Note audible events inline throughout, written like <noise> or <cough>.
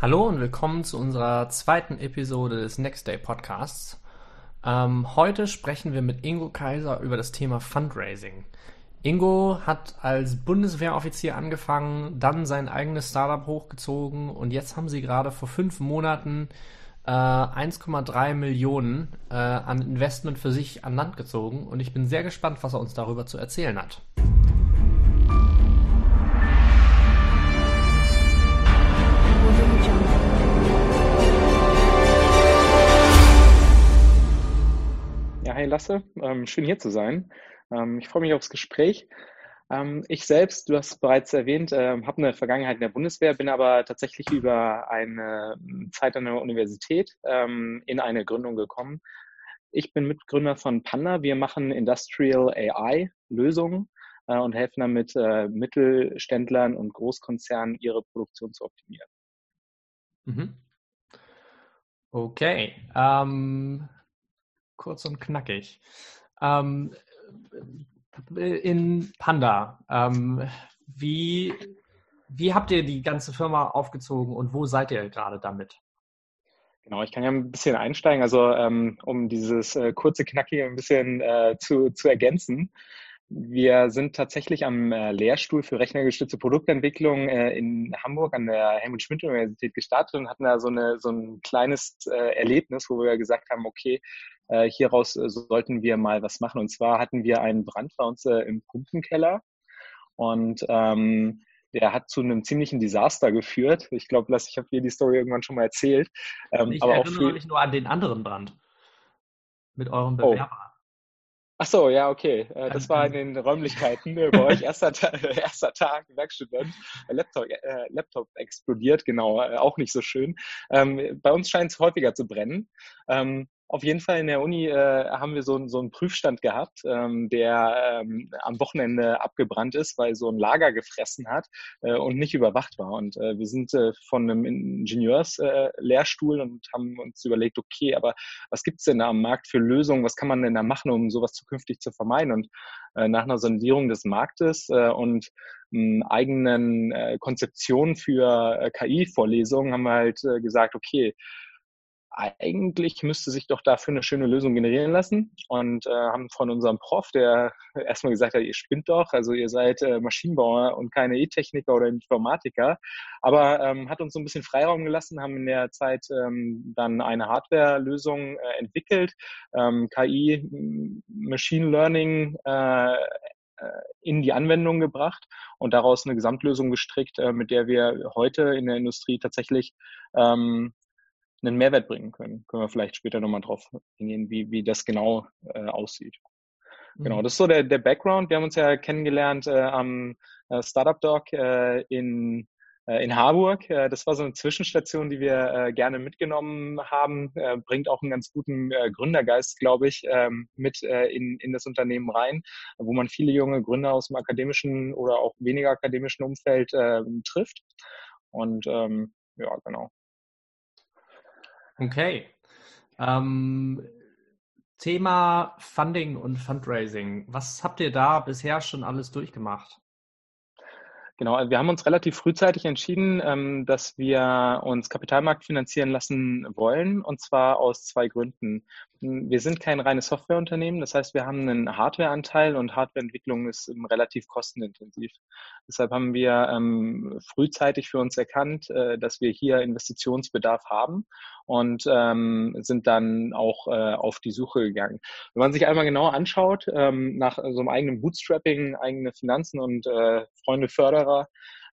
Hallo und willkommen zu unserer zweiten Episode des Next Day Podcasts. Ähm, heute sprechen wir mit Ingo Kaiser über das Thema Fundraising. Ingo hat als Bundeswehroffizier angefangen, dann sein eigenes Startup hochgezogen und jetzt haben sie gerade vor fünf Monaten äh, 1,3 Millionen äh, an Investment für sich an Land gezogen und ich bin sehr gespannt, was er uns darüber zu erzählen hat. Hi Lasse, ähm, schön hier zu sein. Ähm, ich freue mich aufs Gespräch. Ähm, ich selbst, du hast bereits erwähnt, äh, habe eine Vergangenheit in der Bundeswehr, bin aber tatsächlich über eine Zeit an der Universität in eine Gründung gekommen. Ich bin Mitgründer von Panda. Wir machen Industrial AI Lösungen äh, und helfen damit äh, Mittelständlern und Großkonzernen ihre Produktion zu optimieren. Mhm. Okay. Ähm, kurz und knackig. Ähm, in Panda, ähm, wie, wie habt ihr die ganze Firma aufgezogen und wo seid ihr gerade damit? Genau, ich kann ja ein bisschen einsteigen, also ähm, um dieses äh, kurze, knackige ein bisschen äh, zu, zu ergänzen. Wir sind tatsächlich am äh, Lehrstuhl für rechnergestützte Produktentwicklung äh, in Hamburg an der Helmut Schmidt Universität gestartet und hatten da so, eine, so ein kleines äh, Erlebnis, wo wir gesagt haben, okay, hieraus sollten wir mal was machen. Und zwar hatten wir einen Brand bei uns im Pumpenkeller und ähm, der hat zu einem ziemlichen Desaster geführt. Ich glaube, ich habe dir die Story irgendwann schon mal erzählt. Ähm, ich aber erinnere auch mich nur an den anderen Brand mit eurem oh. Bewerber. Oh. Ach so, ja, okay. Äh, das war in den Räumlichkeiten äh, bei euch. Erster, <laughs> erster Tag, Werkstudent. Laptop, äh, Laptop explodiert, genau. Äh, auch nicht so schön. Ähm, bei uns scheint es häufiger zu brennen. Ähm, auf jeden Fall in der Uni äh, haben wir so, so einen Prüfstand gehabt, ähm, der ähm, am Wochenende abgebrannt ist, weil so ein Lager gefressen hat äh, und nicht überwacht war. Und äh, wir sind äh, von einem Ingenieurslehrstuhl äh, und haben uns überlegt, okay, aber was gibt's denn da am Markt für Lösungen? Was kann man denn da machen, um sowas zukünftig zu vermeiden? Und äh, nach einer Sondierung des Marktes äh, und eigenen äh, Konzeption für äh, KI-Vorlesungen haben wir halt äh, gesagt, okay, eigentlich müsste sich doch dafür eine schöne Lösung generieren lassen. Und äh, haben von unserem Prof, der <laughs> erstmal gesagt hat, ihr spinnt doch, also ihr seid äh, Maschinenbauer und keine E-Techniker oder Informatiker, aber ähm, hat uns so ein bisschen Freiraum gelassen, haben in der Zeit ähm, dann eine Hardware-Lösung äh, entwickelt, ähm, KI, Machine Learning äh, äh, in die Anwendung gebracht und daraus eine Gesamtlösung gestrickt, äh, mit der wir heute in der Industrie tatsächlich ähm, einen Mehrwert bringen können. Können wir vielleicht später nochmal drauf eingehen, wie, wie das genau äh, aussieht. Genau, mhm. Das ist so der, der Background. Wir haben uns ja kennengelernt äh, am äh, Startup Dog äh, in, äh, in Harburg. Äh, das war so eine Zwischenstation, die wir äh, gerne mitgenommen haben. Äh, bringt auch einen ganz guten äh, Gründergeist, glaube ich, ähm, mit äh, in, in das Unternehmen rein, wo man viele junge Gründer aus dem akademischen oder auch weniger akademischen Umfeld äh, trifft. Und ähm, ja, genau. Okay. Ähm, Thema Funding und Fundraising. Was habt ihr da bisher schon alles durchgemacht? Genau, also wir haben uns relativ frühzeitig entschieden, ähm, dass wir uns Kapitalmarkt finanzieren lassen wollen, und zwar aus zwei Gründen. Wir sind kein reines Softwareunternehmen, das heißt, wir haben einen Hardwareanteil und Hardwareentwicklung ist relativ kostenintensiv. Deshalb haben wir ähm, frühzeitig für uns erkannt, äh, dass wir hier Investitionsbedarf haben und ähm, sind dann auch äh, auf die Suche gegangen. Wenn man sich einmal genau anschaut, ähm, nach so einem eigenen Bootstrapping, eigene Finanzen und äh, Freunde Förderer,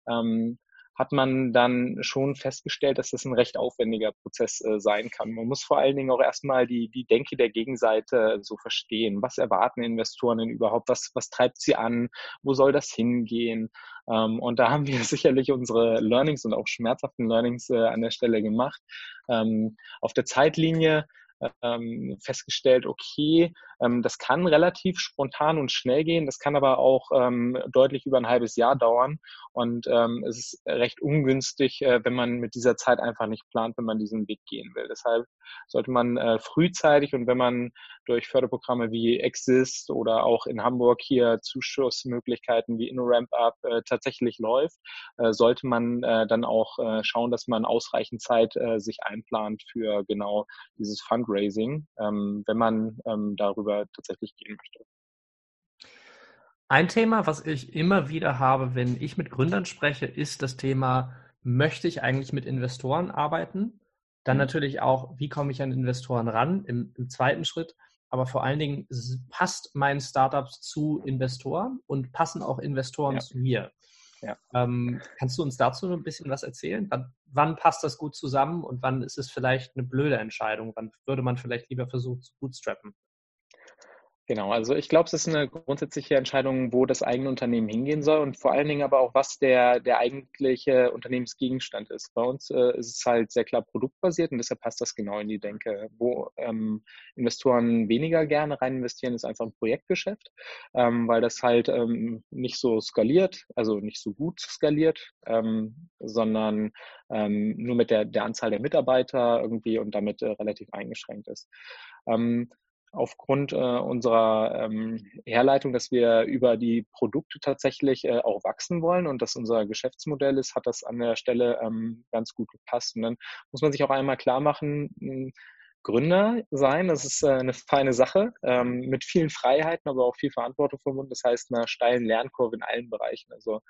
ähm, hat man dann schon festgestellt, dass das ein recht aufwendiger Prozess äh, sein kann. Man muss vor allen Dingen auch erstmal die, die Denke der Gegenseite so verstehen. Was erwarten Investoren denn überhaupt? Was, was treibt sie an? Wo soll das hingehen? Ähm, und da <laughs> haben wir sicherlich unsere Learnings und auch schmerzhaften Learnings äh, an der Stelle gemacht. Ähm, auf der Zeitlinie ähm, festgestellt, okay, das kann relativ spontan und schnell gehen, das kann aber auch ähm, deutlich über ein halbes Jahr dauern. Und ähm, es ist recht ungünstig, äh, wenn man mit dieser Zeit einfach nicht plant, wenn man diesen Weg gehen will. Deshalb sollte man äh, frühzeitig und wenn man durch Förderprogramme wie Exist oder auch in Hamburg hier Zuschussmöglichkeiten wie InnoRamp Up äh, tatsächlich läuft, sollte man dann auch schauen, dass man ausreichend Zeit sich einplant für genau dieses Fundraising, ähm, wenn man ähm, darüber tatsächlich gehen möchte. Ein Thema, was ich immer wieder habe, wenn ich mit Gründern spreche, ist das Thema, möchte ich eigentlich mit Investoren arbeiten? Dann mhm. natürlich auch, wie komme ich an Investoren ran im, im zweiten Schritt? Aber vor allen Dingen passt mein Startup zu Investoren und passen auch Investoren ja. zu mir. Ja. Ähm, kannst du uns dazu ein bisschen was erzählen? Wann, wann, passt das gut zusammen und wann ist es vielleicht eine blöde Entscheidung? Wann würde man vielleicht lieber versuchen zu bootstrappen? Genau, also ich glaube, es ist eine grundsätzliche Entscheidung, wo das eigene Unternehmen hingehen soll und vor allen Dingen aber auch, was der, der eigentliche Unternehmensgegenstand ist. Bei uns äh, ist es halt sehr klar produktbasiert und deshalb passt das genau in die Denke. Wo ähm, Investoren weniger gerne rein investieren, ist einfach ein Projektgeschäft, ähm, weil das halt ähm, nicht so skaliert, also nicht so gut skaliert, ähm, sondern ähm, nur mit der, der Anzahl der Mitarbeiter irgendwie und damit äh, relativ eingeschränkt ist. Ähm, aufgrund äh, unserer ähm, Herleitung, dass wir über die Produkte tatsächlich äh, auch wachsen wollen und dass unser Geschäftsmodell ist, hat das an der Stelle ähm, ganz gut gepasst. Und dann muss man sich auch einmal klar machen, hm, Gründer sein. Das ist äh, eine feine Sache ähm, mit vielen Freiheiten, aber auch viel Verantwortung verbunden. Das heißt, einer steilen Lernkurve in allen Bereichen. Also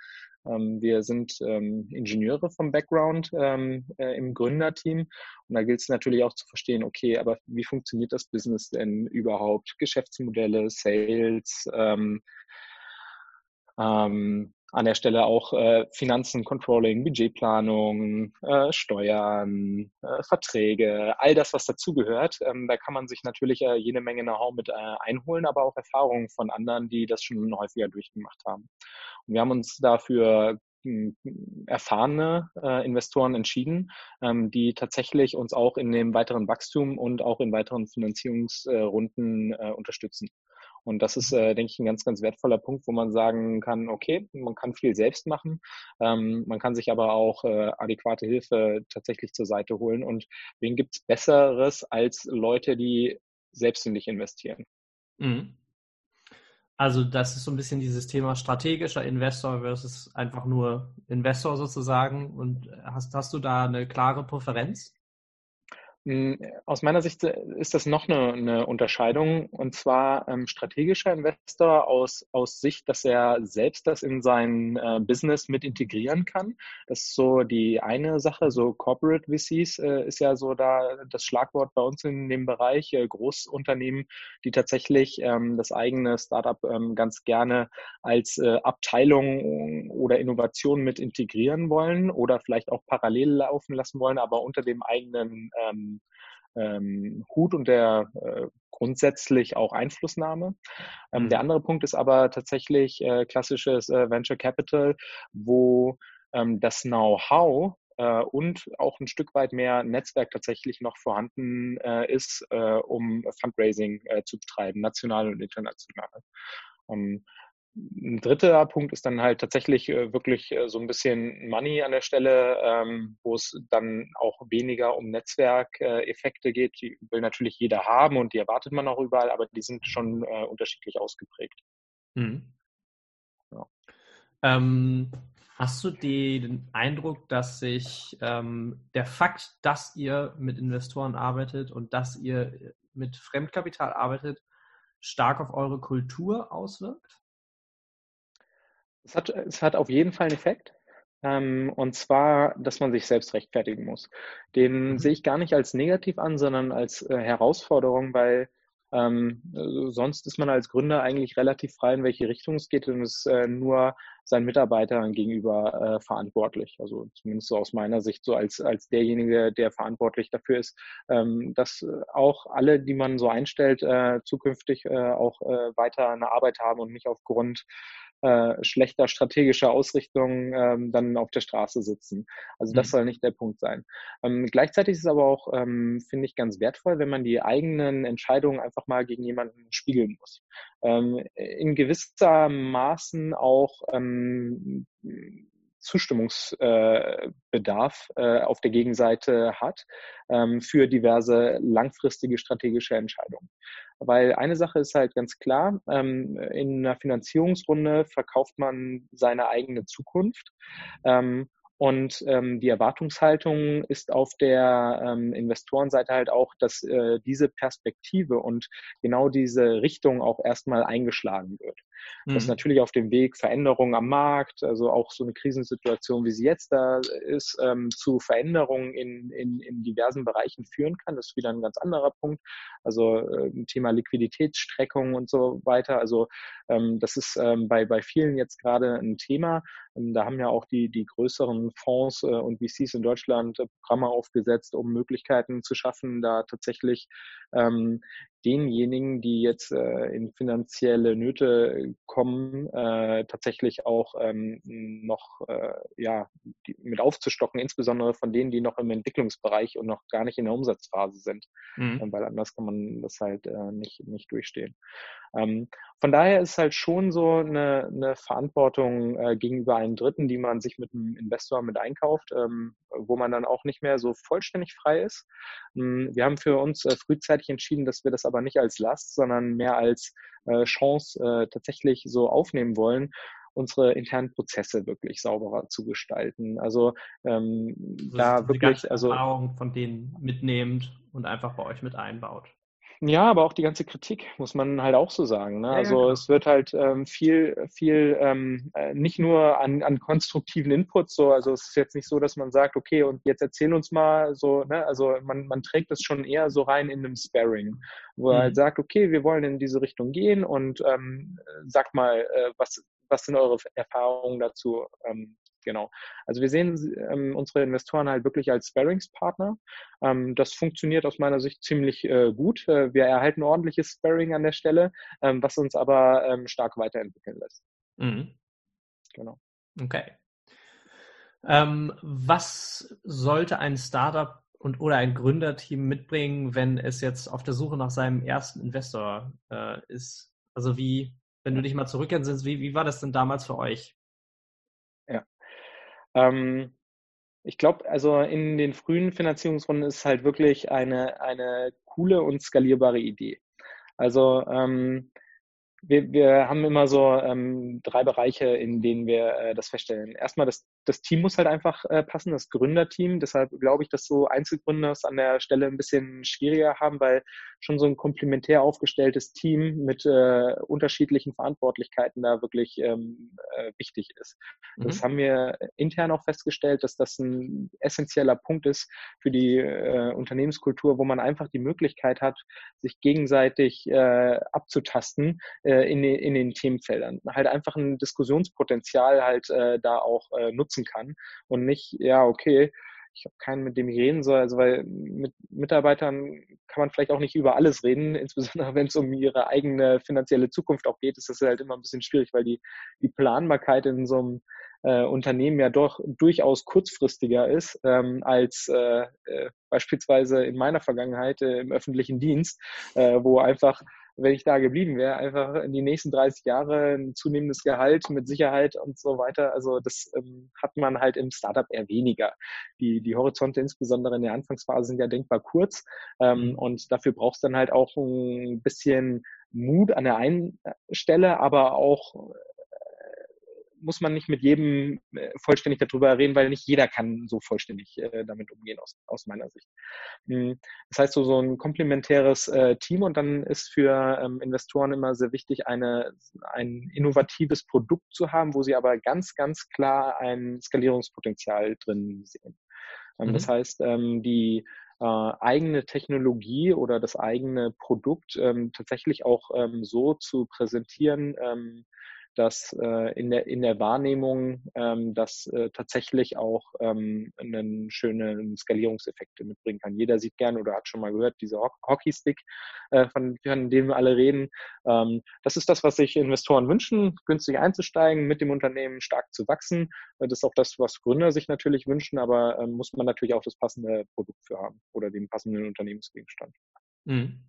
ähm, wir sind ähm, Ingenieure vom Background äh, im Gründerteam und da gilt es natürlich auch zu verstehen, okay, aber wie funktioniert das Business denn überhaupt? Geschäftsmodelle, Sales, ähm, ähm, an der Stelle auch äh, Finanzen, Controlling, Budgetplanung, äh, Steuern, äh, Verträge, all das, was dazugehört. Ähm, da kann man sich natürlich äh, jede Menge Know-how mit äh, einholen, aber auch Erfahrungen von anderen, die das schon häufiger durchgemacht haben. Und wir haben uns dafür hm, erfahrene äh, Investoren entschieden, ähm, die tatsächlich uns auch in dem weiteren Wachstum und auch in weiteren Finanzierungsrunden äh, unterstützen. Und das ist, äh, denke ich, ein ganz, ganz wertvoller Punkt, wo man sagen kann, okay, man kann viel selbst machen, ähm, man kann sich aber auch äh, adäquate Hilfe tatsächlich zur Seite holen. Und wen gibt's Besseres als Leute, die selbstständig investieren? Mhm. Also das ist so ein bisschen dieses Thema strategischer Investor versus einfach nur Investor sozusagen. Und hast, hast du da eine klare Präferenz? Hm, aus meiner Sicht äh, ist das noch eine, eine Unterscheidung und zwar ähm, strategischer Investor aus, aus Sicht, dass er selbst das in sein äh, Business mit integrieren kann. Das ist so die eine Sache. So Corporate VCs äh, ist ja so da das Schlagwort bei uns in dem Bereich. Äh, Großunternehmen, die tatsächlich ähm, das eigene Startup ähm, ganz gerne als äh, Abteilung oder Innovation mit integrieren wollen oder vielleicht auch parallel laufen lassen wollen, aber unter dem eigenen ähm, Hut und der äh, grundsätzlich auch Einflussnahme. Ähm, mhm. Der andere Punkt ist aber tatsächlich äh, klassisches äh, Venture Capital, wo ähm, das Know-how äh, und auch ein Stück weit mehr Netzwerk tatsächlich noch vorhanden äh, ist, äh, um Fundraising äh, zu betreiben, national und international. Ähm, ein dritter Punkt ist dann halt tatsächlich äh, wirklich äh, so ein bisschen Money an der Stelle, ähm, wo es dann auch weniger um Netzwerkeffekte geht. Die will natürlich jeder haben und die erwartet man auch überall, aber die sind schon äh, unterschiedlich ausgeprägt. Mhm. Ja. Ähm, hast du den Eindruck, dass sich ähm, der Fakt, dass ihr mit Investoren arbeitet und dass ihr mit Fremdkapital arbeitet, stark auf eure Kultur auswirkt? Es hat, es hat auf jeden Fall einen Effekt. Ähm, und zwar, dass man sich selbst rechtfertigen muss. Den mhm. sehe ich gar nicht als negativ an, sondern als äh, Herausforderung, weil ähm, sonst ist man als Gründer eigentlich relativ frei, in welche Richtung es geht und ist äh, nur seinen Mitarbeitern gegenüber äh, verantwortlich. Also zumindest so aus meiner Sicht, so als, als derjenige, der verantwortlich dafür ist, ähm, dass auch alle, die man so einstellt, äh, zukünftig äh, auch äh, weiter eine Arbeit haben und nicht aufgrund äh, schlechter strategischer Ausrichtung ähm, dann auf der Straße sitzen. Also das mhm. soll nicht der Punkt sein. Ähm, gleichzeitig ist es aber auch, ähm, finde ich, ganz wertvoll, wenn man die eigenen Entscheidungen einfach mal gegen jemanden spiegeln muss. Ähm, in gewisser Maßen auch ähm, Zustimmungsbedarf äh, auf der Gegenseite hat ähm, für diverse langfristige strategische Entscheidungen. Weil eine Sache ist halt ganz klar, ähm, in einer Finanzierungsrunde verkauft man seine eigene Zukunft. Ähm, und ähm, die Erwartungshaltung ist auf der ähm, Investorenseite halt auch, dass äh, diese Perspektive und genau diese Richtung auch erstmal eingeschlagen wird. Mhm. Das natürlich auf dem Weg Veränderungen am Markt, also auch so eine Krisensituation, wie sie jetzt da ist, ähm, zu Veränderungen in, in, in diversen Bereichen führen kann. Das ist wieder ein ganz anderer Punkt. Also äh, Thema Liquiditätsstreckung und so weiter. Also ähm, das ist ähm, bei, bei vielen jetzt gerade ein Thema. Ähm, da haben ja auch die, die größeren Fonds äh, und VCs in Deutschland äh, Programme aufgesetzt, um Möglichkeiten zu schaffen, da tatsächlich ähm, denjenigen, die jetzt äh, in finanzielle Nöte kommen, äh, tatsächlich auch ähm, noch äh, ja, die, mit aufzustocken, insbesondere von denen, die noch im Entwicklungsbereich und noch gar nicht in der Umsatzphase sind, mhm. äh, weil anders kann man das halt äh, nicht, nicht durchstehen. Ähm, von daher ist halt schon so eine, eine Verantwortung äh, gegenüber einem Dritten, die man sich mit einem Investor mit einkauft, ähm, wo man dann auch nicht mehr so vollständig frei ist. Ähm, wir haben für uns äh, frühzeitig entschieden, dass wir das aber nicht als Last, sondern mehr als äh, Chance äh, tatsächlich so aufnehmen wollen unsere internen Prozesse wirklich sauberer zu gestalten. Also ähm, also da wirklich, also Erfahrung von denen mitnehmend und einfach bei euch mit einbaut. Ja, aber auch die ganze Kritik, muss man halt auch so sagen. Ne? Also ja, es wird halt ähm, viel, viel ähm, äh, nicht nur an, an konstruktiven Inputs, so, also es ist jetzt nicht so, dass man sagt, okay, und jetzt erzähl uns mal so, ne? also man, man trägt es schon eher so rein in einem Sparring, wo mhm. er halt mhm. sagt, okay, wir wollen in diese Richtung gehen und ähm, sag mal, äh, was, was sind eure Erfahrungen dazu? Ähm, genau. Also wir sehen ähm, unsere Investoren halt wirklich als Sparringspartner. Ähm, das funktioniert aus meiner Sicht ziemlich äh, gut. Äh, wir erhalten ordentliches Sparring an der Stelle, ähm, was uns aber ähm, stark weiterentwickeln lässt. Mhm. Genau. Okay. Ähm, was sollte ein Startup und oder ein Gründerteam mitbringen, wenn es jetzt auf der Suche nach seinem ersten Investor äh, ist? Also wie, wenn du dich mal zurückerinnerst, wie, wie war das denn damals für euch? Ähm, ich glaube, also in den frühen Finanzierungsrunden ist halt wirklich eine, eine coole und skalierbare Idee. Also ähm, wir, wir haben immer so ähm, drei Bereiche, in denen wir äh, das feststellen. Erstmal, das, das Team muss halt einfach äh, passen, das Gründerteam. Deshalb glaube ich, dass so Einzelgründer es an der Stelle ein bisschen schwieriger haben, weil schon so ein komplementär aufgestelltes Team mit äh, unterschiedlichen Verantwortlichkeiten da wirklich ähm, äh, wichtig ist. Mhm. Das haben wir intern auch festgestellt, dass das ein essentieller Punkt ist für die äh, Unternehmenskultur, wo man einfach die Möglichkeit hat, sich gegenseitig äh, abzutasten äh, in, den, in den Themenfeldern. Halt einfach ein Diskussionspotenzial halt äh, da auch äh, nutzen kann und nicht, ja, okay, ich habe keinen, mit dem ich reden soll. Also weil mit Mitarbeitern kann man vielleicht auch nicht über alles reden, <laughs> insbesondere wenn es um ihre eigene finanzielle Zukunft auch geht, ist das halt immer ein bisschen schwierig, weil die, die Planbarkeit in so einem äh, Unternehmen ja doch durchaus kurzfristiger ist ähm, als äh, äh, beispielsweise in meiner Vergangenheit äh, im öffentlichen Dienst, äh, wo einfach wenn ich da geblieben wäre, einfach in die nächsten 30 Jahre ein zunehmendes Gehalt mit Sicherheit und so weiter. Also das ähm, hat man halt im Startup eher weniger. Die, die Horizonte insbesondere in der Anfangsphase sind ja denkbar kurz ähm, mhm. und dafür brauchst du dann halt auch ein bisschen Mut an der einen Stelle, aber auch muss man nicht mit jedem äh, vollständig darüber reden, weil nicht jeder kann so vollständig äh, damit umgehen aus, aus meiner Sicht. Hm, das heißt, so, so ein komplementäres äh, Team und dann ist für ähm, Investoren immer sehr wichtig, eine, ein innovatives Produkt zu haben, wo sie aber ganz, ganz klar ein Skalierungspotenzial drin sehen. Ähm, mhm. Das heißt, ähm, die äh, eigene Technologie oder das eigene Produkt ähm, tatsächlich auch ähm, so zu präsentieren, ähm, dass äh, in, der, in der Wahrnehmung ähm, das äh, tatsächlich auch ähm, einen schönen Skalierungseffekte mitbringen kann. Jeder sieht gern oder hat schon mal gehört, dieser Hockeystick, äh, von, von dem wir alle reden. Ähm, das ist das, was sich Investoren wünschen, günstig einzusteigen, mit dem Unternehmen stark zu wachsen. Äh, das ist auch das, was Gründer sich natürlich wünschen, aber ähm, muss man natürlich auch das passende Produkt für haben oder den passenden Unternehmensgegenstand. Mhm.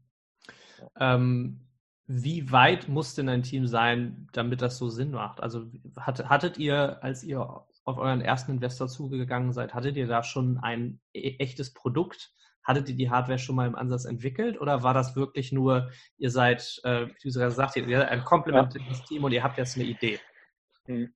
Ähm, wie weit muss denn ein Team sein, damit das so Sinn macht? Also hat, hattet ihr, als ihr auf euren ersten Investor zugegangen seid, hattet ihr da schon ein e echtes Produkt? Hattet ihr die Hardware schon mal im Ansatz entwickelt oder war das wirklich nur, ihr seid, äh, wie du sagst, ihr seid ein komplementäres ja. Team und ihr habt jetzt eine Idee? Hm.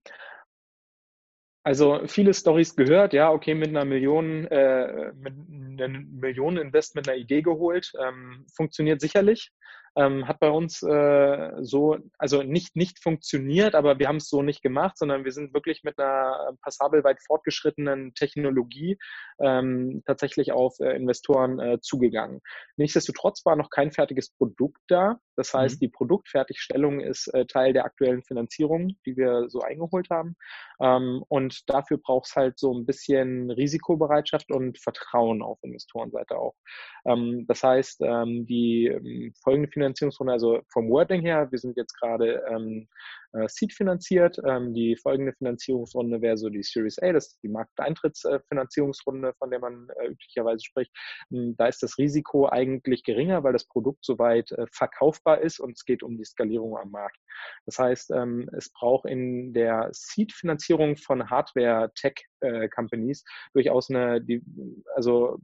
Also viele Stories gehört, ja, okay, mit einer Million, äh, mit einer Million Invest mit einer Idee geholt, ähm, funktioniert sicherlich ähm, hat bei uns äh, so, also nicht, nicht funktioniert, aber wir haben es so nicht gemacht, sondern wir sind wirklich mit einer passabel weit fortgeschrittenen Technologie ähm, tatsächlich auf äh, Investoren äh, zugegangen. Nichtsdestotrotz war noch kein fertiges Produkt da. Das heißt, mhm. die Produktfertigstellung ist äh, Teil der aktuellen Finanzierung, die wir so eingeholt haben. Ähm, und dafür braucht es halt so ein bisschen Risikobereitschaft und Vertrauen auf Investorenseite auch. Ähm, das heißt, ähm, die ähm, folgende Finanzierungsrunde, also vom Wording her, wir sind jetzt gerade ähm, äh, Seed finanziert. Ähm, die folgende Finanzierungsrunde wäre so die Series A, das ist die Markteintrittsfinanzierungsrunde, von der man äh, üblicherweise spricht. Ähm, da ist das Risiko eigentlich geringer, weil das Produkt soweit äh, verkaufbar ist und es geht um die Skalierung am Markt. Das heißt, ähm, es braucht in der Seed-Finanzierung von Hardware-Tech-Companies durchaus eine, die, also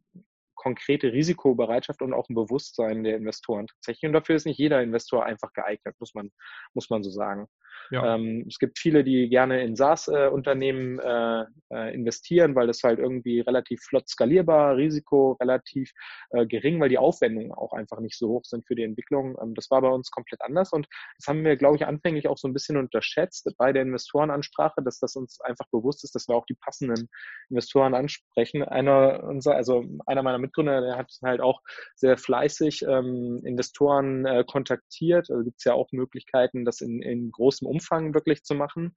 konkrete Risikobereitschaft und auch ein Bewusstsein der Investoren tatsächlich. Und dafür ist nicht jeder Investor einfach geeignet, muss man, muss man so sagen. Ja. Ähm, es gibt viele, die gerne in SaaS-Unternehmen äh, äh, investieren, weil das halt irgendwie relativ flott skalierbar, Risiko relativ äh, gering, weil die Aufwendungen auch einfach nicht so hoch sind für die Entwicklung. Ähm, das war bei uns komplett anders und das haben wir, glaube ich, anfänglich auch so ein bisschen unterschätzt bei der Investorenansprache, dass das uns einfach bewusst ist, dass wir auch die passenden Investoren ansprechen. Einer unser, also einer meiner Mitgründer, der hat halt auch sehr fleißig ähm, Investoren äh, kontaktiert. Also gibt es ja auch Möglichkeiten, das in, in großem Umfang wirklich zu machen.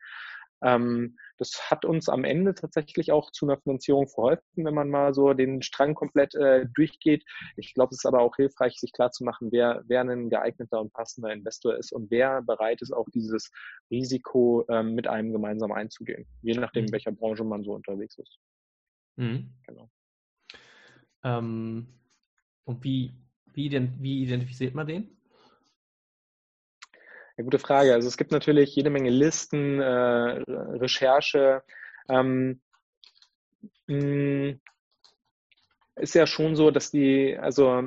Ähm, das hat uns am Ende tatsächlich auch zu einer Finanzierung verholfen, wenn man mal so den Strang komplett äh, durchgeht. Ich glaube, es ist aber auch hilfreich, sich klarzumachen, wer, wer ein geeigneter und passender Investor ist und wer bereit ist, auch dieses Risiko ähm, mit einem gemeinsam einzugehen, je nachdem, in mhm. welcher Branche man so unterwegs ist. Mhm. Genau. Ähm, und wie, wie, wie identifiziert man den? Ja, gute Frage. Also es gibt natürlich jede Menge Listen, äh, Recherche. Ähm, ist ja schon so, dass die, also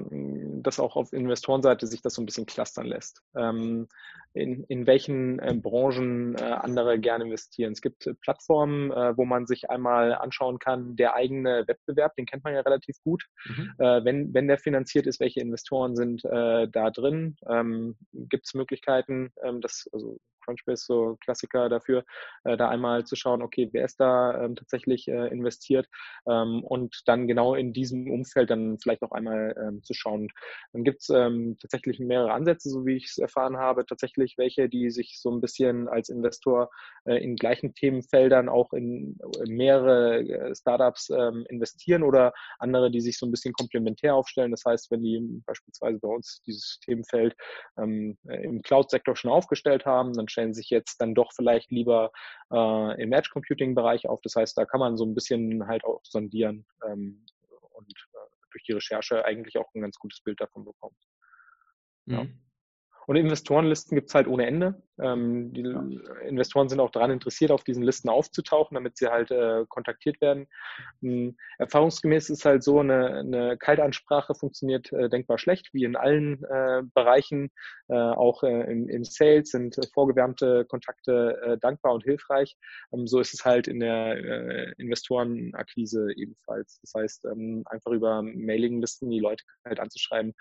dass auch auf Investorenseite sich das so ein bisschen clustern lässt. Ähm, in, in welchen äh, Branchen äh, andere gerne investieren. Es gibt äh, Plattformen, äh, wo man sich einmal anschauen kann, der eigene Wettbewerb, den kennt man ja relativ gut. Mhm. Äh, wenn, wenn der finanziert ist, welche Investoren sind äh, da drin? Ähm, gibt es Möglichkeiten, ähm, das, also Crunchbase so Klassiker dafür, äh, da einmal zu schauen, okay, wer ist da ähm, tatsächlich äh, investiert ähm, und dann genau in diesem Umfeld dann vielleicht noch einmal ähm, zu schauen. Dann gibt es ähm, tatsächlich mehrere Ansätze, so wie ich es erfahren habe, tatsächlich welche, die sich so ein bisschen als Investor äh, in gleichen Themenfeldern auch in mehrere äh, Startups ähm, investieren oder andere, die sich so ein bisschen komplementär aufstellen. Das heißt, wenn die beispielsweise bei uns dieses Themenfeld ähm, im Cloud-Sektor schon aufgestellt haben, dann stellen sich jetzt dann doch vielleicht lieber äh, im Edge Computing Bereich auf. Das heißt, da kann man so ein bisschen halt auch sondieren ähm, und äh, durch die Recherche eigentlich auch ein ganz gutes Bild davon bekommen. Mhm. Ja. Und Investorenlisten gibt es halt ohne Ende. Ähm, die Investoren sind auch daran interessiert, auf diesen Listen aufzutauchen, damit sie halt äh, kontaktiert werden. Ähm, erfahrungsgemäß ist halt so, eine, eine Kaltansprache funktioniert äh, denkbar schlecht, wie in allen äh, Bereichen. Äh, auch äh, im, im, Sales sind vorgewärmte Kontakte äh, dankbar und hilfreich. Ähm, so ist es halt in der Investorenakquise ebenfalls. Das heißt, ähm, einfach über Mailinglisten die Leute halt anzuschreiben,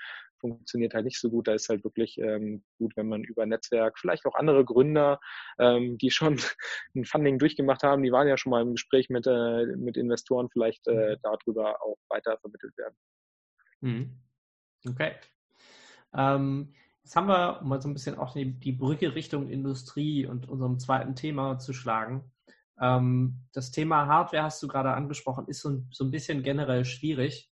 funktioniert halt nicht so gut. Da ist halt wirklich ähm, gut, wenn man über Netzwerk, vielleicht auch andere Gründer, ähm, die schon <laughs> ein Funding durchgemacht haben, die waren ja schon mal im Gespräch mit, äh, mit Investoren, vielleicht äh, mhm. darüber auch weiter vermittelt werden. Mhm. Okay. Ähm, Jetzt haben wir, um mal so ein bisschen auch die, die Brücke Richtung Industrie und unserem zweiten Thema zu schlagen. Ähm, das Thema Hardware hast du gerade angesprochen, ist so, so ein bisschen generell schwierig.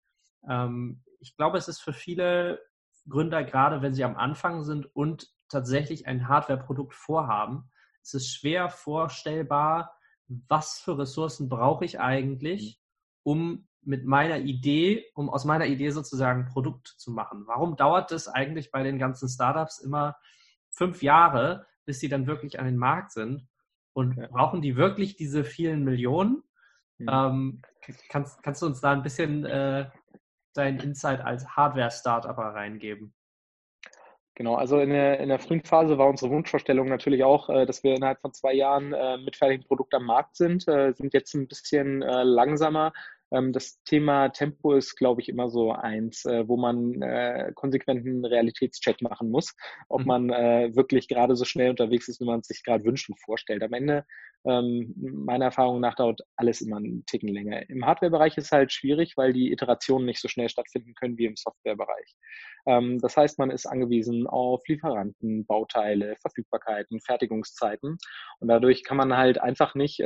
Ähm, ich glaube, es ist für viele Gründer, gerade wenn sie am Anfang sind und tatsächlich ein Hardware-Produkt vorhaben, ist es schwer vorstellbar, was für Ressourcen brauche ich eigentlich, um mit meiner Idee, um aus meiner Idee sozusagen ein Produkt zu machen. Warum dauert es eigentlich bei den ganzen Startups immer fünf Jahre, bis sie dann wirklich an den Markt sind? Und ja. brauchen die wirklich diese vielen Millionen? Ja. Ähm, kannst, kannst du uns da ein bisschen äh, dein Insight als Hardware-Startup reingeben? Genau, also in der, in der frühen Phase war unsere Wunschvorstellung natürlich auch, äh, dass wir innerhalb von zwei Jahren äh, mit fertigem Produkt am Markt sind, äh, sind jetzt ein bisschen langsamer, das Thema Tempo ist, glaube ich, immer so eins, äh, wo man äh, konsequenten Realitätscheck machen muss, ob mhm. man äh, wirklich gerade so schnell unterwegs ist, wie man es sich gerade wünscht und vorstellt. Am Ende, ähm, meiner Erfahrung nach, dauert alles immer einen Ticken länger. Im Hardware-Bereich ist es halt schwierig, weil die Iterationen nicht so schnell stattfinden können wie im Software-Bereich. Ähm, das heißt, man ist angewiesen auf Lieferanten, Bauteile, Verfügbarkeiten, Fertigungszeiten und dadurch kann man halt einfach nicht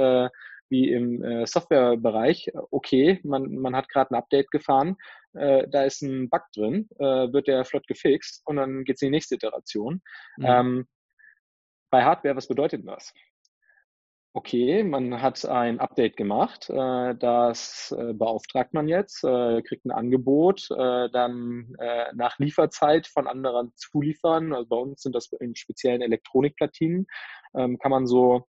wie im äh, Softwarebereich, okay, man, man hat gerade ein Update gefahren, äh, da ist ein Bug drin, äh, wird der flott gefixt und dann geht es in die nächste Iteration. Mhm. Ähm, bei Hardware, was bedeutet das? Okay, man hat ein Update gemacht, äh, das äh, beauftragt man jetzt, äh, kriegt ein Angebot, äh, dann äh, nach Lieferzeit von anderen zuliefern. Also bei uns sind das in speziellen Elektronikplatinen, ähm, kann man so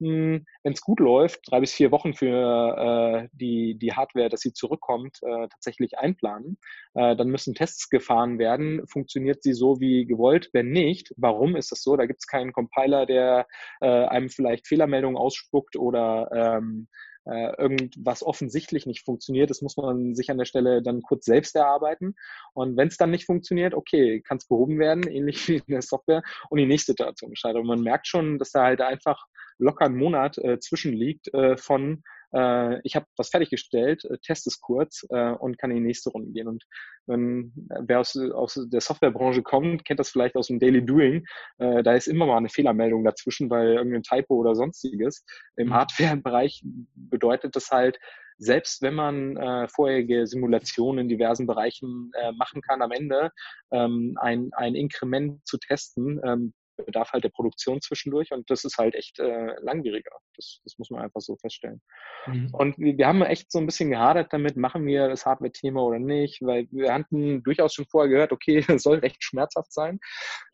wenn es gut läuft, drei bis vier Wochen für äh, die, die Hardware, dass sie zurückkommt, äh, tatsächlich einplanen. Äh, dann müssen Tests gefahren werden. Funktioniert sie so wie gewollt? Wenn nicht, warum ist das so? Da gibt es keinen Compiler, der äh, einem vielleicht Fehlermeldungen ausspuckt oder ähm, äh, irgendwas offensichtlich nicht funktioniert. Das muss man sich an der Stelle dann kurz selbst erarbeiten. Und wenn es dann nicht funktioniert, okay, kann es behoben werden, <laughs> ähnlich wie in der Software und die nächste Iteration startet. Und man merkt schon, dass da halt einfach locker einen Monat äh, zwischenliegt äh, von äh, ich habe was fertiggestellt, äh, test es kurz äh, und kann in die nächste Runde gehen. Und wenn wer aus, aus der Softwarebranche kommt, kennt das vielleicht aus dem Daily Doing. Äh, da ist immer mal eine Fehlermeldung dazwischen, weil irgendein Typo oder sonstiges. Im mhm. Hardware-Bereich bedeutet das halt, selbst wenn man äh, vorherige Simulationen in diversen Bereichen äh, machen kann, am Ende ähm, ein, ein Inkrement zu testen, ähm, bedarf halt der Produktion zwischendurch und das ist halt echt äh, langwieriger. Das, das muss man einfach so feststellen. Mhm. Und wir, wir, haben echt so ein bisschen gehadert damit, machen wir das Hardware-Thema oder nicht, weil wir hatten durchaus schon vorher gehört, okay, <laughs> es soll recht schmerzhaft sein.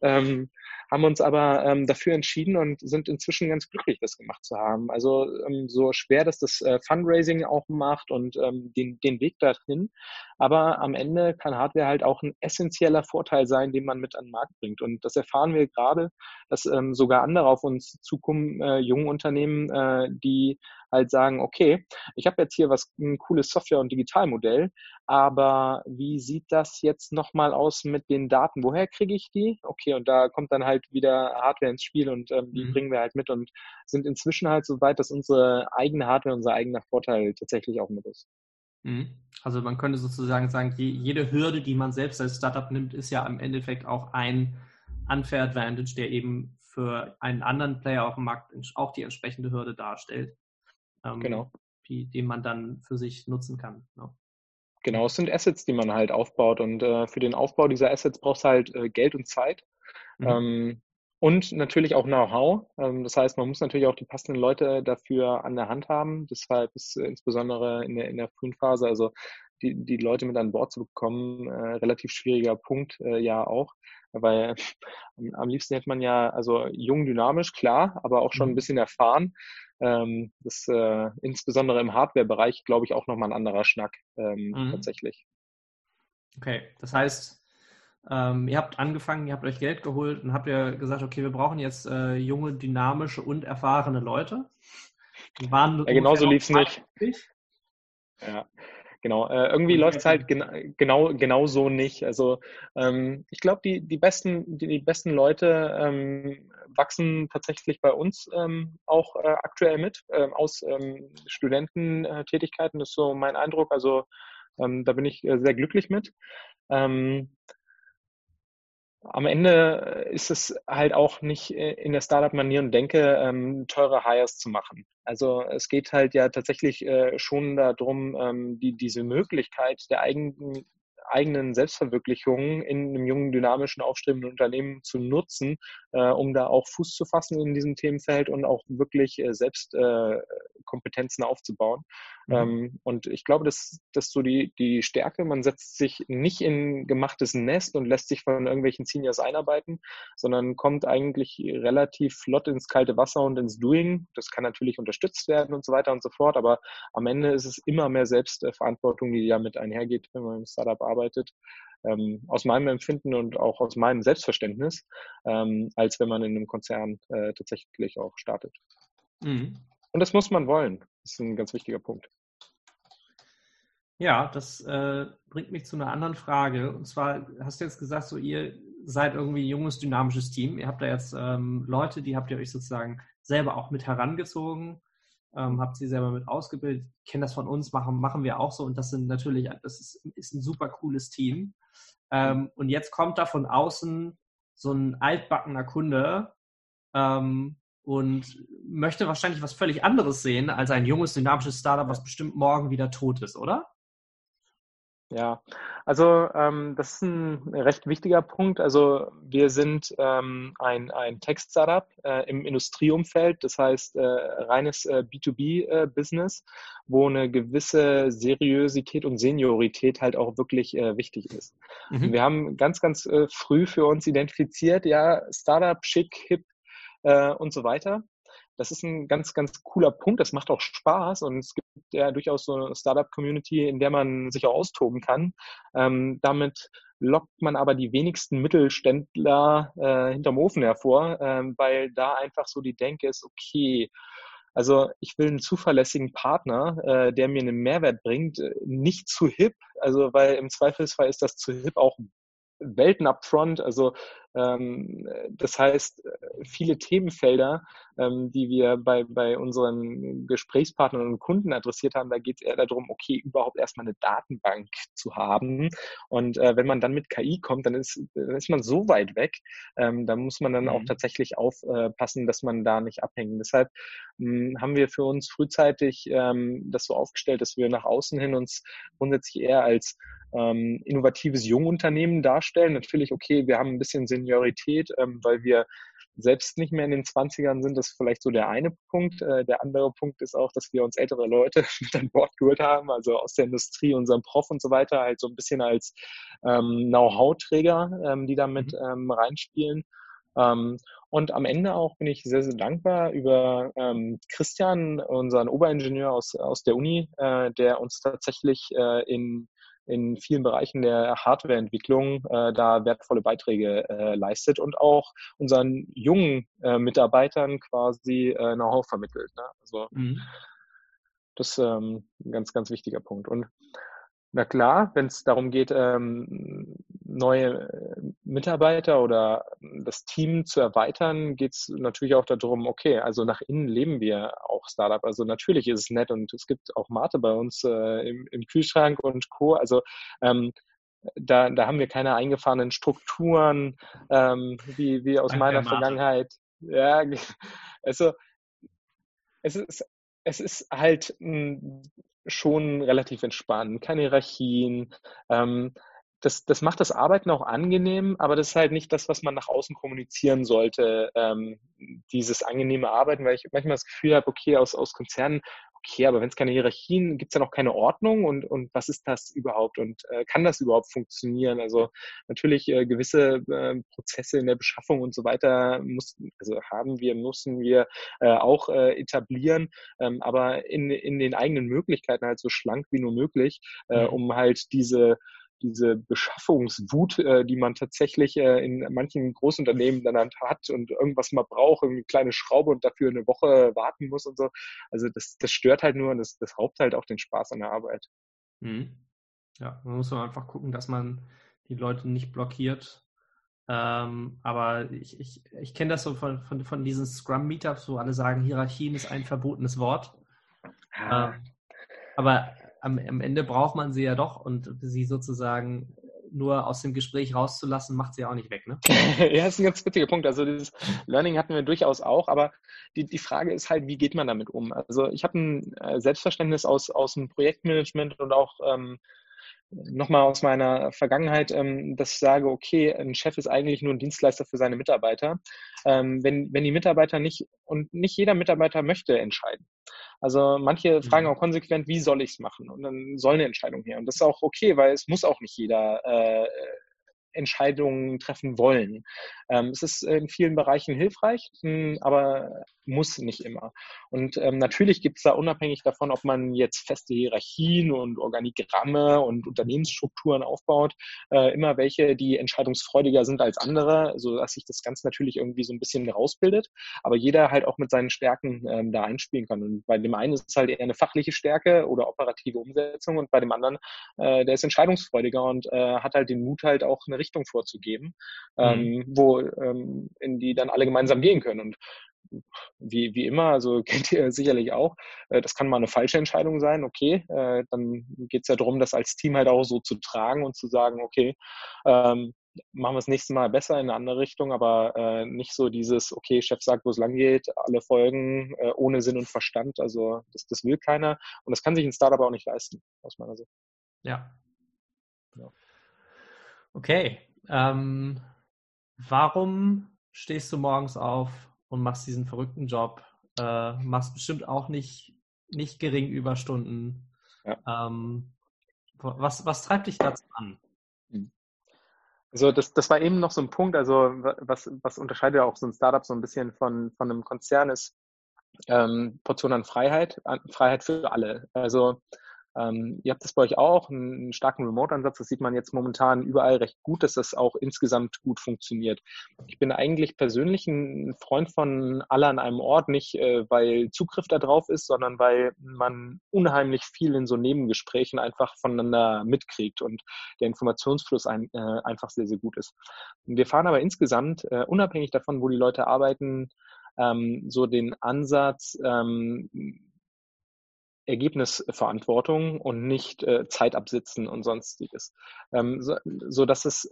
Ähm, haben uns aber ähm, dafür entschieden und sind inzwischen ganz glücklich, das gemacht zu haben. Also ähm, so schwer, dass das äh, Fundraising auch macht und ähm, den, den Weg dorthin. Aber am Ende kann Hardware halt auch ein essentieller Vorteil sein, den man mit an den Markt bringt. Und das erfahren wir gerade, dass ähm, sogar andere auf uns zukommen, äh, junge Unternehmen, äh, die halt sagen, okay, ich habe jetzt hier was ein cooles Software- und Digitalmodell, aber wie sieht das jetzt nochmal aus mit den Daten? Woher kriege ich die? Okay, und da kommt dann halt wieder Hardware ins Spiel und ähm, die mhm. bringen wir halt mit und sind inzwischen halt so weit, dass unsere eigene Hardware, unser eigener Vorteil tatsächlich auch mit ist. Mhm. Also man könnte sozusagen sagen, jede Hürde, die man selbst als Startup nimmt, ist ja im Endeffekt auch ein Unfair Advantage, der eben für einen anderen Player auf dem Markt auch die entsprechende Hürde darstellt ähm, genau. die, die man dann für sich nutzen kann. Ne? Genau, es sind Assets, die man halt aufbaut und äh, für den Aufbau dieser Assets brauchst du halt äh, Geld und Zeit. Mhm. Ähm, und natürlich auch Know-how. Ähm, das heißt, man muss natürlich auch die passenden Leute dafür an der Hand haben. Deshalb ist äh, insbesondere in der, in der frühen Phase, also die, die Leute mit an Bord zu bekommen, äh, relativ schwieriger Punkt äh, ja auch. Weil <laughs> am liebsten hätte man ja, also jung, dynamisch, klar, aber auch schon ein mhm. bisschen erfahren. Ähm, das äh, insbesondere im Hardware-Bereich, glaube ich, auch nochmal ein anderer Schnack ähm, mhm. tatsächlich. Okay, das heißt, ähm, ihr habt angefangen, ihr habt euch Geld geholt und habt ihr gesagt, okay, wir brauchen jetzt äh, junge, dynamische und erfahrene Leute. Die waren ja, genauso lief es nicht. Ja. Genau, äh, irgendwie läuft es halt gen genau, genau so nicht. Also ähm, ich glaube, die, die, besten, die, die besten Leute ähm, wachsen tatsächlich bei uns ähm, auch äh, aktuell mit ähm, aus ähm, Studententätigkeiten. Das ist so mein Eindruck. Also ähm, da bin ich äh, sehr glücklich mit. Ähm, am Ende ist es halt auch nicht in der Startup-Manier und Denke, ähm, teure Hires zu machen. Also es geht halt ja tatsächlich äh, schon darum, ähm, die, diese Möglichkeit der eigenen eigenen Selbstverwirklichung in einem jungen, dynamischen, aufstrebenden Unternehmen zu nutzen, äh, um da auch Fuß zu fassen in diesem Themenfeld und auch wirklich äh, selbst äh, Kompetenzen aufzubauen. Mhm. Ähm, und ich glaube, das, das ist so die, die Stärke. Man setzt sich nicht in gemachtes Nest und lässt sich von irgendwelchen Seniors einarbeiten, sondern kommt eigentlich relativ flott ins kalte Wasser und ins Doing. Das kann natürlich unterstützt werden und so weiter und so fort. Aber am Ende ist es immer mehr Selbstverantwortung, die damit einhergeht, wenn man im Startup arbeitet. Ähm, aus meinem Empfinden und auch aus meinem Selbstverständnis, ähm, als wenn man in einem Konzern äh, tatsächlich auch startet. Mhm. Und das muss man wollen. Das ist ein ganz wichtiger Punkt. Ja, das äh, bringt mich zu einer anderen Frage. Und zwar hast du jetzt gesagt, so ihr seid irgendwie ein junges, dynamisches Team. Ihr habt da jetzt ähm, Leute, die habt ihr euch sozusagen selber auch mit herangezogen, ähm, habt sie selber mit ausgebildet, kennen das von uns, machen, machen wir auch so. Und das sind natürlich, das ist, ist ein super cooles Team. Ähm, und jetzt kommt da von außen so ein altbackener Kunde, ähm, und möchte wahrscheinlich was völlig anderes sehen als ein junges, dynamisches Startup, was bestimmt morgen wieder tot ist, oder? Ja, also ähm, das ist ein recht wichtiger Punkt. Also wir sind ähm, ein, ein Tech-Startup äh, im Industrieumfeld, das heißt äh, reines äh, B2B-Business, äh, wo eine gewisse Seriosität und Seniorität halt auch wirklich äh, wichtig ist. Mhm. Wir haben ganz, ganz äh, früh für uns identifiziert, ja, Startup, schick, hip, äh, und so weiter. Das ist ein ganz, ganz cooler Punkt. Das macht auch Spaß und es gibt ja durchaus so eine Startup-Community, in der man sich auch austoben kann. Ähm, damit lockt man aber die wenigsten Mittelständler äh, hinterm Ofen hervor, äh, weil da einfach so die Denke ist, okay, also ich will einen zuverlässigen Partner, äh, der mir einen Mehrwert bringt, äh, nicht zu hip, also weil im Zweifelsfall ist das zu hip auch Welten upfront. Also ähm, das heißt, viele Themenfelder, ähm, die wir bei, bei unseren Gesprächspartnern und Kunden adressiert haben, da geht es eher darum, okay, überhaupt erstmal eine Datenbank zu haben. Und äh, wenn man dann mit KI kommt, dann ist, dann ist man so weit weg, ähm, da muss man dann mhm. auch tatsächlich aufpassen, dass man da nicht abhängt. Deshalb hm, haben wir für uns frühzeitig ähm, das so aufgestellt, dass wir nach außen hin uns grundsätzlich eher als ähm, innovatives Jungunternehmen darstellen. Natürlich, okay, wir haben ein bisschen Seniorität, ähm, weil wir selbst nicht mehr in den 20ern sind. Das ist vielleicht so der eine Punkt. Äh, der andere Punkt ist auch, dass wir uns ältere Leute <laughs> mit an Bord geholt haben, also aus der Industrie, unserem Prof und so weiter, halt so ein bisschen als ähm, Know-how-Träger, ähm, die damit mhm. ähm, reinspielen. Ähm, und am Ende auch bin ich sehr, sehr dankbar über ähm, Christian, unseren Oberingenieur aus, aus der Uni, äh, der uns tatsächlich äh, in in vielen Bereichen der Hardwareentwicklung äh, da wertvolle Beiträge äh, leistet und auch unseren jungen äh, Mitarbeitern quasi äh, Know-how vermittelt. Ne? Also mhm. das ist ähm, ein ganz, ganz wichtiger Punkt. Und na klar, wenn es darum geht, ähm, neue äh, Mitarbeiter oder das Team zu erweitern, geht es natürlich auch darum, okay, also nach innen leben wir auch Startup. Also natürlich ist es nett und es gibt auch Mate bei uns äh, im, im, Kühlschrank und Co. Also ähm, da, da haben wir keine eingefahrenen Strukturen, ähm, wie, wie aus meiner Vergangenheit. Ja, <laughs> also es ist, es ist halt ein schon relativ entspannt, keine Hierarchien. Ähm, das, das macht das Arbeiten auch angenehm, aber das ist halt nicht das, was man nach außen kommunizieren sollte, ähm, dieses angenehme Arbeiten, weil ich manchmal das Gefühl habe, okay, aus, aus Konzernen okay, aber wenn es keine Hierarchien, gibt es ja noch keine Ordnung und, und was ist das überhaupt und äh, kann das überhaupt funktionieren? Also natürlich äh, gewisse äh, Prozesse in der Beschaffung und so weiter muss, also haben wir, müssen wir äh, auch äh, etablieren, ähm, aber in, in den eigenen Möglichkeiten halt so schlank wie nur möglich, äh, mhm. um halt diese diese Beschaffungswut, äh, die man tatsächlich äh, in manchen Großunternehmen dann hat und irgendwas mal braucht, eine kleine Schraube und dafür eine Woche warten muss und so. Also das, das stört halt nur und das, das raubt halt auch den Spaß an der Arbeit. Mhm. Ja, man muss einfach gucken, dass man die Leute nicht blockiert. Ähm, aber ich, ich, ich kenne das so von, von, von diesen Scrum-Meetups, wo alle sagen, Hierarchien ist ein verbotenes Wort. Ah. Ähm, aber am, am Ende braucht man sie ja doch und sie sozusagen nur aus dem Gespräch rauszulassen, macht sie ja auch nicht weg, ne? <laughs> ja, das ist ein ganz witziger Punkt. Also dieses Learning hatten wir durchaus auch, aber die, die Frage ist halt, wie geht man damit um? Also ich habe ein äh, Selbstverständnis aus, aus dem Projektmanagement und auch ähm, nochmal aus meiner Vergangenheit, ähm, dass ich sage, okay, ein Chef ist eigentlich nur ein Dienstleister für seine Mitarbeiter. Ähm, wenn, wenn die Mitarbeiter nicht, und nicht jeder Mitarbeiter möchte entscheiden. Also manche fragen mhm. auch konsequent, wie soll ich es machen? Und dann soll eine Entscheidung her. Und das ist auch okay, weil es muss auch nicht jeder äh, Entscheidungen treffen wollen. Ähm, es ist in vielen Bereichen hilfreich, hm, aber muss nicht immer. Und ähm, natürlich gibt es da unabhängig davon, ob man jetzt feste Hierarchien und Organigramme und Unternehmensstrukturen aufbaut, äh, immer welche, die entscheidungsfreudiger sind als andere, sodass sich das Ganze natürlich irgendwie so ein bisschen rausbildet, aber jeder halt auch mit seinen Stärken ähm, da einspielen kann. Und bei dem einen ist es halt eher eine fachliche Stärke oder operative Umsetzung und bei dem anderen, äh, der ist entscheidungsfreudiger und äh, hat halt den Mut halt auch eine Richtung vorzugeben, ähm, mhm. wo ähm, in die dann alle gemeinsam gehen können. Und wie, wie immer, also <laughs> kennt ihr sicherlich auch, äh, das kann mal eine falsche Entscheidung sein, okay, äh, dann geht es ja darum, das als Team halt auch so zu tragen und zu sagen, okay, ähm, machen wir das nächste Mal besser in eine andere Richtung, aber äh, nicht so dieses, okay, Chef sagt, wo es lang geht, alle folgen äh, ohne Sinn und Verstand. Also das, das will keiner und das kann sich ein Startup auch nicht leisten, aus meiner Sicht. Ja. ja. Okay. Ähm, warum stehst du morgens auf und machst diesen verrückten Job? Äh, machst bestimmt auch nicht, nicht gering Überstunden. Ja. Ähm, was, was treibt dich dazu an? Hm. Also das, das war eben noch so ein Punkt, also was, was unterscheidet auch so ein Startup so ein bisschen von, von einem Konzern ist ähm, Portion an Freiheit, an Freiheit für alle. Also ähm, ihr habt das bei euch auch, einen starken Remote-Ansatz. Das sieht man jetzt momentan überall recht gut, dass das auch insgesamt gut funktioniert. Ich bin eigentlich persönlich ein Freund von alle an einem Ort, nicht äh, weil Zugriff da drauf ist, sondern weil man unheimlich viel in so Nebengesprächen einfach voneinander mitkriegt und der Informationsfluss ein, äh, einfach sehr, sehr gut ist. Wir fahren aber insgesamt, äh, unabhängig davon, wo die Leute arbeiten, ähm, so den Ansatz, ähm, Ergebnisverantwortung und nicht äh, Zeit absitzen und sonstiges. Ähm, so, so dass es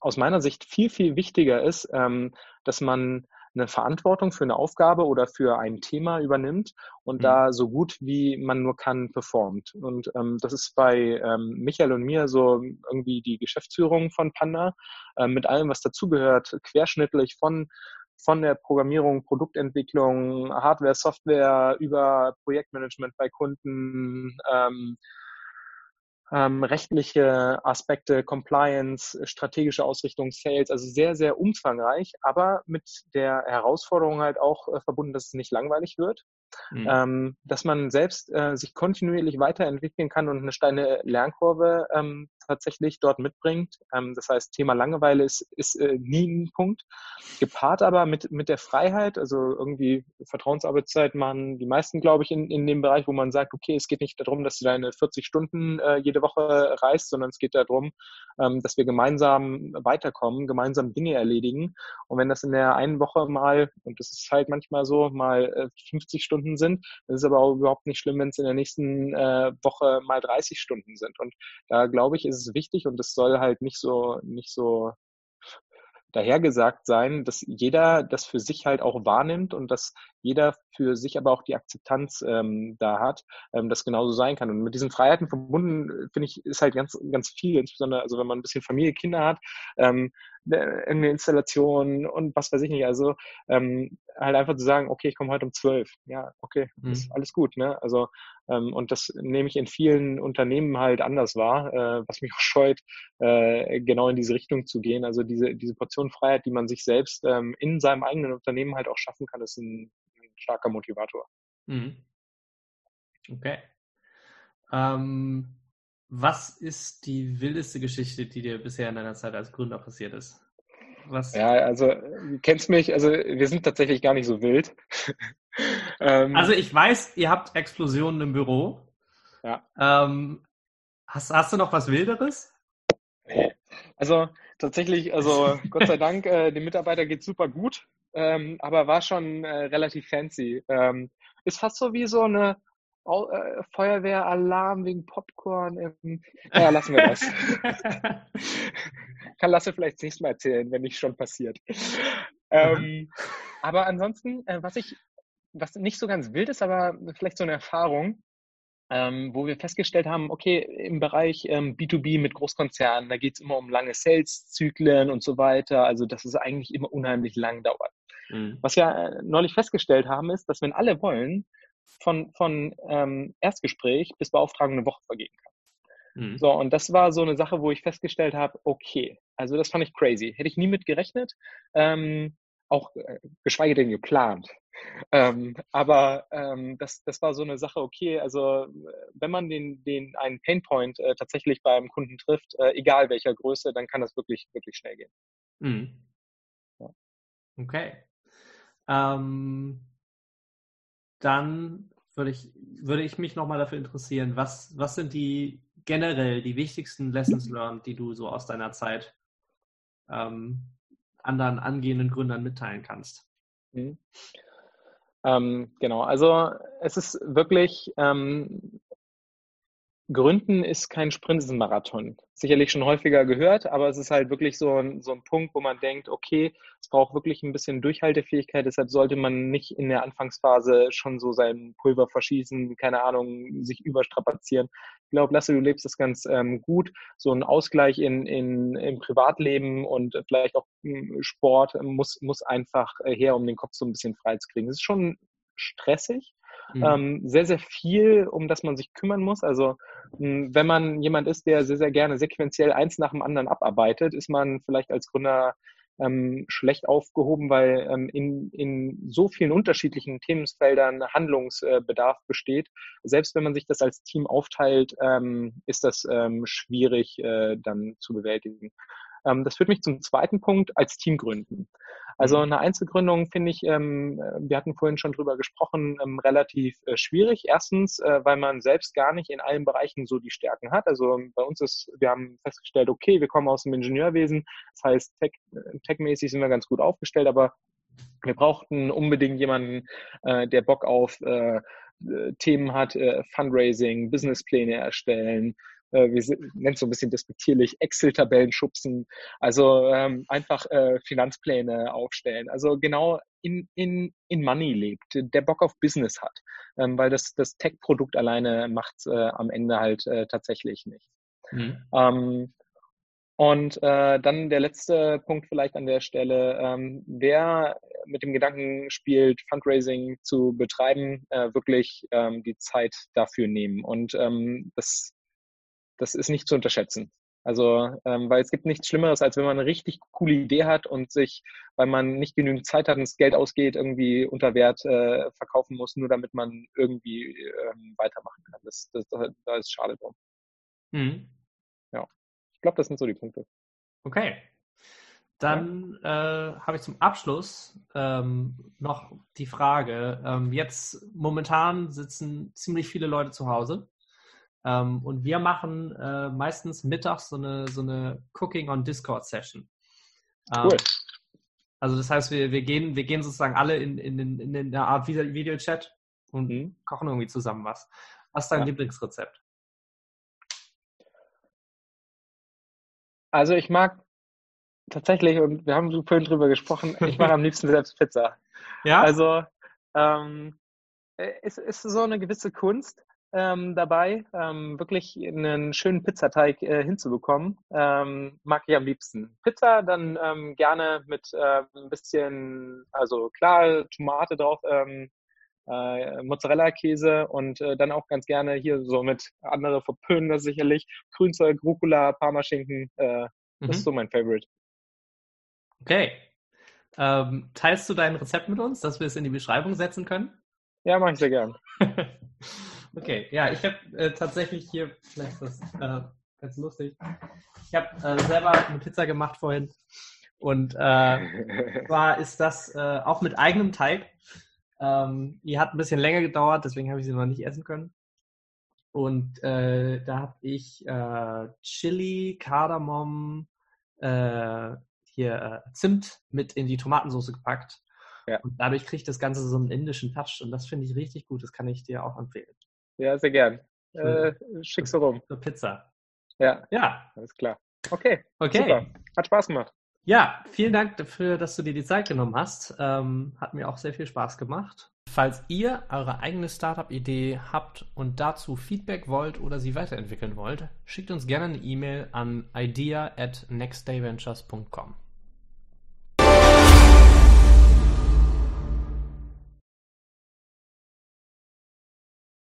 aus meiner Sicht viel, viel wichtiger ist, ähm, dass man eine Verantwortung für eine Aufgabe oder für ein Thema übernimmt und mhm. da so gut wie man nur kann performt. Und ähm, das ist bei ähm, Michael und mir so irgendwie die Geschäftsführung von Panda äh, mit allem, was dazugehört, querschnittlich von von der Programmierung, Produktentwicklung, Hardware, Software über Projektmanagement bei Kunden, ähm, ähm, rechtliche Aspekte, Compliance, strategische Ausrichtung, Sales, also sehr, sehr umfangreich, aber mit der Herausforderung halt auch äh, verbunden, dass es nicht langweilig wird, mhm. ähm, dass man selbst äh, sich kontinuierlich weiterentwickeln kann und eine steile Lernkurve ähm, tatsächlich dort mitbringt. Ähm, das heißt, Thema Langeweile ist, ist äh, nie ein Punkt. Gepaart aber mit, mit der Freiheit, also irgendwie Vertrauensarbeitszeit machen die meisten, glaube ich, in, in dem Bereich, wo man sagt, okay, es geht nicht darum, dass du deine 40 Stunden äh, jede Woche reist, sondern es geht darum, ähm, dass wir gemeinsam weiterkommen, gemeinsam Dinge erledigen. Und wenn das in der einen Woche mal, und das ist halt manchmal so, mal äh, 50 Stunden sind, das ist aber auch überhaupt nicht schlimm, wenn es in der nächsten äh, Woche mal 30 Stunden sind. Und da glaube ich, ist es wichtig und es soll halt nicht so, nicht so dahergesagt sein, dass jeder das für sich halt auch wahrnimmt und dass jeder für sich aber auch die Akzeptanz ähm, da hat, ähm, das genauso sein kann. Und mit diesen Freiheiten verbunden, finde ich, ist halt ganz, ganz viel, insbesondere, also wenn man ein bisschen Familie, Kinder hat, ähm, irgendeine Installation und was weiß ich nicht. Also ähm, halt einfach zu sagen, okay, ich komme heute um zwölf. Ja, okay, mhm. ist alles gut. Ne? Also ähm, und das nehme ich in vielen Unternehmen halt anders wahr, äh, was mich <laughs> auch scheut, äh, genau in diese Richtung zu gehen. Also diese diese Portion Freiheit, die man sich selbst ähm, in seinem eigenen Unternehmen halt auch schaffen kann, ist ein starker Motivator. Mhm. Okay. Ähm, was ist die wildeste Geschichte, die dir bisher in deiner Zeit als Gründer passiert ist? Was? Ja, also du kennst mich, also wir sind tatsächlich gar nicht so wild. <laughs> ähm, also ich weiß, ihr habt Explosionen im Büro. Ja. Ähm, hast, hast du noch was Wilderes? Also tatsächlich, also <laughs> Gott sei Dank, äh, dem Mitarbeiter geht super gut, ähm, aber war schon äh, relativ fancy. Ähm, ist fast so wie so eine äh, Feuerwehralarm wegen Popcorn. Im, <laughs> ja, lassen wir das. kann Lasse vielleicht das nächste Mal erzählen, wenn nicht schon passiert. ähm, aber ansonsten, äh, was ich, was nicht so ganz wild ist, aber vielleicht so eine Erfahrung, ähm, wo wir festgestellt haben, okay, im Bereich ähm, B2B mit Großkonzernen, da geht es immer um lange Sales-Zyklen und so weiter, also dass es eigentlich immer unheimlich lang dauert. Mhm. Was wir äh, neulich festgestellt haben, ist, dass wenn alle wollen, von, von ähm, Erstgespräch bis Beauftragung eine Woche vergehen kann. Mhm. So, und das war so eine Sache, wo ich festgestellt habe, okay, also das fand ich crazy. Hätte ich nie mit gerechnet, ähm, auch äh, geschweige denn geplant. Ähm, aber ähm, das, das war so eine Sache, okay, also wenn man den, den einen Painpoint äh, tatsächlich beim Kunden trifft, äh, egal welcher Größe, dann kann das wirklich, wirklich schnell gehen. Mhm. Ja. Okay. Ähm, dann würde ich, würde ich mich nochmal dafür interessieren, was, was sind die generell die wichtigsten Lessons learned, die du so aus deiner Zeit ähm, anderen angehenden Gründern mitteilen kannst? Mhm. Ähm, genau, also es ist wirklich ähm, Gründen ist kein Sprint, ist ein Marathon. Sicherlich schon häufiger gehört, aber es ist halt wirklich so ein, so ein Punkt, wo man denkt, okay, es braucht wirklich ein bisschen Durchhaltefähigkeit, deshalb sollte man nicht in der Anfangsphase schon so sein Pulver verschießen, keine Ahnung, sich überstrapazieren. Ich glaube, Lasse, du lebst das ganz ähm, gut. So ein Ausgleich in, in, im Privatleben und vielleicht auch im Sport muss, muss einfach her, um den Kopf so ein bisschen frei zu kriegen. Es ist schon stressig, Mhm. Ähm, sehr, sehr viel, um das man sich kümmern muss. Also wenn man jemand ist, der sehr, sehr gerne sequenziell eins nach dem anderen abarbeitet, ist man vielleicht als Gründer ähm, schlecht aufgehoben, weil ähm, in, in so vielen unterschiedlichen Themenfeldern Handlungsbedarf besteht. Selbst wenn man sich das als Team aufteilt, ähm, ist das ähm, schwierig äh, dann zu bewältigen. Ähm, das führt mich zum zweiten Punkt, als Team gründen. Also mhm. eine Einzelgründung finde ich, ähm, wir hatten vorhin schon drüber gesprochen, ähm, relativ äh, schwierig. Erstens, äh, weil man selbst gar nicht in allen Bereichen so die Stärken hat. Also bei uns ist, wir haben festgestellt, okay, wir kommen aus dem Ingenieurwesen. Das heißt, tech, äh, techmäßig sind wir ganz gut aufgestellt, aber wir brauchten unbedingt jemanden, äh, der Bock auf äh, Themen hat, äh, Fundraising, Businesspläne erstellen, äh, wir nennen es so ein bisschen despektierlich, Excel-Tabellen schubsen, also ähm, einfach äh, Finanzpläne aufstellen. Also genau in, in, in Money lebt, der Bock auf Business hat, ähm, weil das, das Tech-Produkt alleine macht äh, am Ende halt äh, tatsächlich nicht. Mhm. Ähm, und äh, dann der letzte Punkt vielleicht an der Stelle, ähm, wer mit dem Gedanken spielt, Fundraising zu betreiben, äh, wirklich ähm, die Zeit dafür nehmen. Und ähm, das das ist nicht zu unterschätzen. Also, ähm, weil es gibt nichts Schlimmeres, als wenn man eine richtig coole Idee hat und sich, weil man nicht genügend Zeit hat und das Geld ausgeht, irgendwie unter Wert äh, verkaufen muss, nur damit man irgendwie ähm, weitermachen kann. Das, das, da ist schade drum. Mhm. Ja, ich glaube, das sind so die Punkte. Okay. Dann ja. äh, habe ich zum Abschluss ähm, noch die Frage. Ähm, jetzt momentan sitzen ziemlich viele Leute zu Hause ähm, und wir machen äh, meistens mittags so eine, so eine Cooking on Discord Session. Ähm, cool. Also das heißt, wir, wir, gehen, wir gehen sozusagen alle in, in, in, in eine Art Videochat und mhm. kochen irgendwie zusammen was. Was ist dein ja. Lieblingsrezept? Also ich mag tatsächlich, und wir haben vorhin drüber gesprochen, ich mache am liebsten selbst Pizza. <laughs> Ja. Also ähm, es ist so eine gewisse Kunst ähm, dabei, ähm, wirklich einen schönen Pizzateig äh, hinzubekommen. Ähm, mag ich am liebsten. Pizza dann ähm, gerne mit äh, ein bisschen, also klar, Tomate drauf, ähm, äh, Mozzarella-Käse und äh, dann auch ganz gerne hier so mit andere verpönen das sicherlich. Grünzeug, Rucola, Parmaschinken, äh, mhm. das ist so mein Favorite. Okay. Ähm, teilst du dein Rezept mit uns, dass wir es in die Beschreibung setzen können? Ja, mache ich sehr gern. <laughs> Okay, ja, ich habe äh, tatsächlich hier, vielleicht ist das äh, ganz lustig, ich habe äh, selber eine Pizza gemacht vorhin und äh, <laughs> zwar ist das äh, auch mit eigenem Teig. Ähm, die hat ein bisschen länger gedauert, deswegen habe ich sie noch nicht essen können. Und äh, da habe ich Chili, Kardamom, hier Zimt mit in die Tomatensauce gepackt. Ja. Und dadurch kriegt das Ganze so einen indischen Touch und das finde ich richtig gut. Das kann ich dir auch empfehlen. Ja, sehr gern. Äh, schick's so rum. Eine Pizza. Ja. Ja. Alles klar. Okay. Okay. Super. Hat Spaß gemacht. Ja, vielen Dank dafür, dass du dir die Zeit genommen hast. Ähm, hat mir auch sehr viel Spaß gemacht. Falls ihr eure eigene Startup-Idee habt und dazu Feedback wollt oder sie weiterentwickeln wollt, schickt uns gerne eine E-Mail an idea at nextdayventures.com.